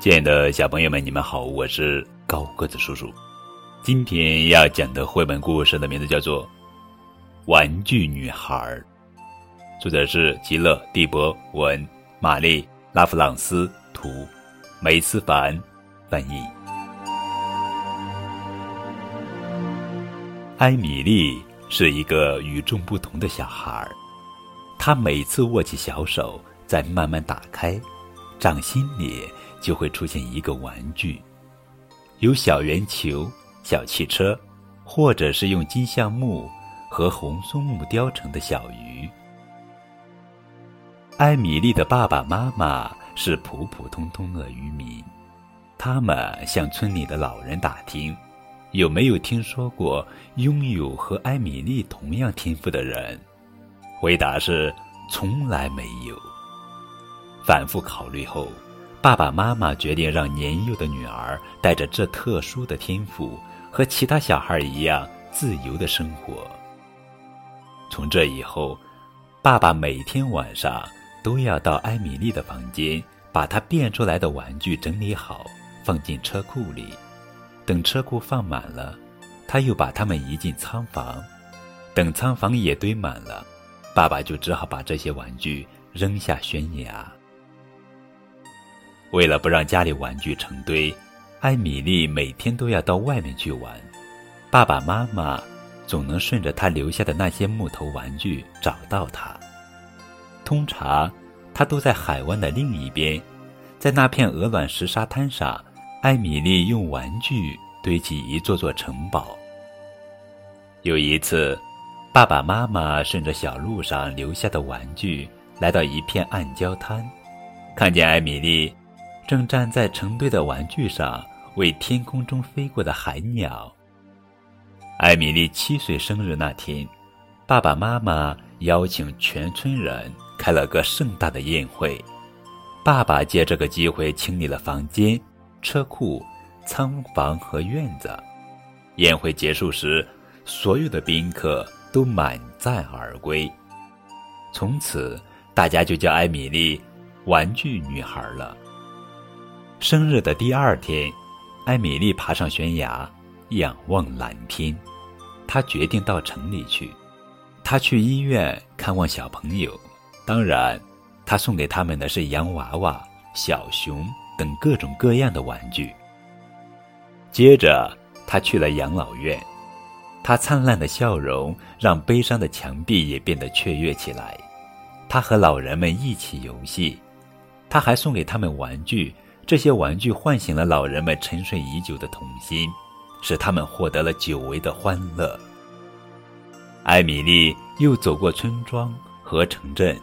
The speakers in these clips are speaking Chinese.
亲爱的小朋友们，你们好，我是高个子叔叔。今天要讲的绘本故事的名字叫做《玩具女孩》，作者是吉勒·蒂博文、玛丽·拉弗朗斯图，梅斯凡翻译。艾米丽是一个与众不同的小孩，她每次握起小手，再慢慢打开，掌心里。就会出现一个玩具，有小圆球、小汽车，或者是用金橡木和红松木雕成的小鱼。艾米丽的爸爸妈妈是普普通通的渔民，他们向村里的老人打听，有没有听说过拥有和艾米丽同样天赋的人。回答是从来没有。反复考虑后。爸爸妈妈决定让年幼的女儿带着这特殊的天赋，和其他小孩一样自由的生活。从这以后，爸爸每天晚上都要到艾米丽的房间，把她变出来的玩具整理好，放进车库里。等车库放满了，他又把它们移进仓房。等仓房也堆满了，爸爸就只好把这些玩具扔下悬崖。为了不让家里玩具成堆，艾米丽每天都要到外面去玩。爸爸妈妈总能顺着她留下的那些木头玩具找到她。通常，她都在海湾的另一边，在那片鹅卵石沙滩上，艾米丽用玩具堆起一座座城堡。有一次，爸爸妈妈顺着小路上留下的玩具来到一片暗礁滩，看见艾米丽。正站在成堆的玩具上，为天空中飞过的海鸟。艾米丽七岁生日那天，爸爸妈妈邀请全村人开了个盛大的宴会。爸爸借这个机会清理了房间、车库、仓房和院子。宴会结束时，所有的宾客都满载而归。从此，大家就叫艾米丽“玩具女孩”了。生日的第二天，艾米丽爬上悬崖，仰望蓝天。她决定到城里去。她去医院看望小朋友，当然，她送给他们的是洋娃娃、小熊等各种各样的玩具。接着，她去了养老院。她灿烂的笑容让悲伤的墙壁也变得雀跃起来。她和老人们一起游戏。她还送给他们玩具。这些玩具唤醒了老人们沉睡已久的童心，使他们获得了久违的欢乐。艾米丽又走过村庄和城镇，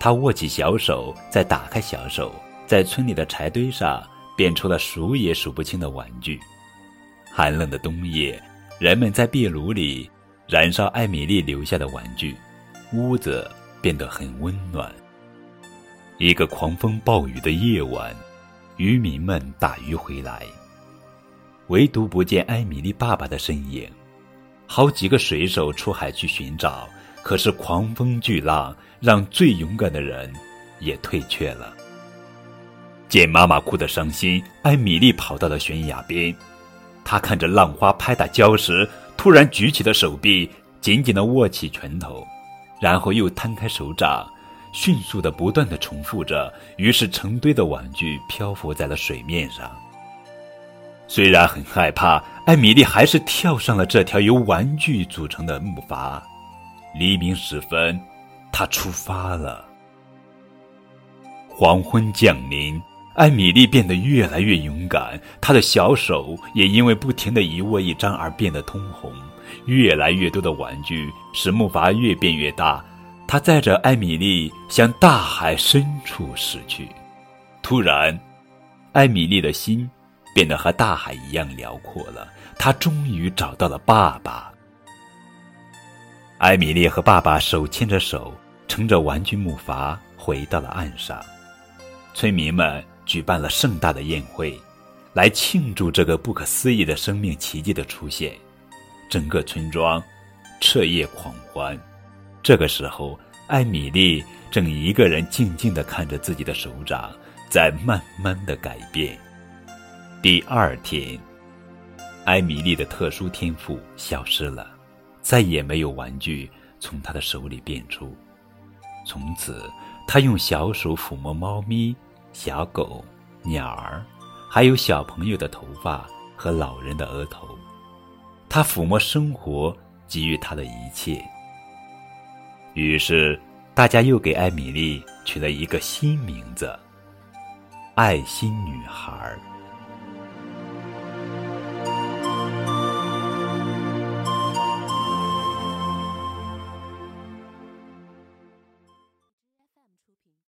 她握起小手，再打开小手，在村里的柴堆上变出了数也数不清的玩具。寒冷的冬夜，人们在壁炉里燃烧艾米丽留下的玩具，屋子变得很温暖。一个狂风暴雨的夜晚。渔民们打鱼回来，唯独不见艾米丽爸爸的身影。好几个水手出海去寻找，可是狂风巨浪让最勇敢的人也退却了。见妈妈哭得伤心，艾米丽跑到了悬崖边。她看着浪花拍打礁石，突然举起了手臂，紧紧地握起拳头，然后又摊开手掌。迅速的、不断的重复着，于是成堆的玩具漂浮在了水面上。虽然很害怕，艾米丽还是跳上了这条由玩具组成的木筏。黎明时分，她出发了。黄昏降临，艾米丽变得越来越勇敢，她的小手也因为不停的一握一张而变得通红。越来越多的玩具使木筏越变越大。他载着艾米丽向大海深处驶去，突然，艾米丽的心变得和大海一样辽阔了。她终于找到了爸爸。艾米丽和爸爸手牵着手，乘着玩具木筏回到了岸上。村民们举办了盛大的宴会，来庆祝这个不可思议的生命奇迹的出现。整个村庄彻夜狂欢。这个时候，艾米丽正一个人静静地看着自己的手掌在慢慢的改变。第二天，艾米丽的特殊天赋消失了，再也没有玩具从她的手里变出。从此，她用小手抚摸猫咪、小狗、鸟儿，还有小朋友的头发和老人的额头。她抚摸生活给予她的一切。于是，大家又给艾米丽取了一个新名字——爱心女孩。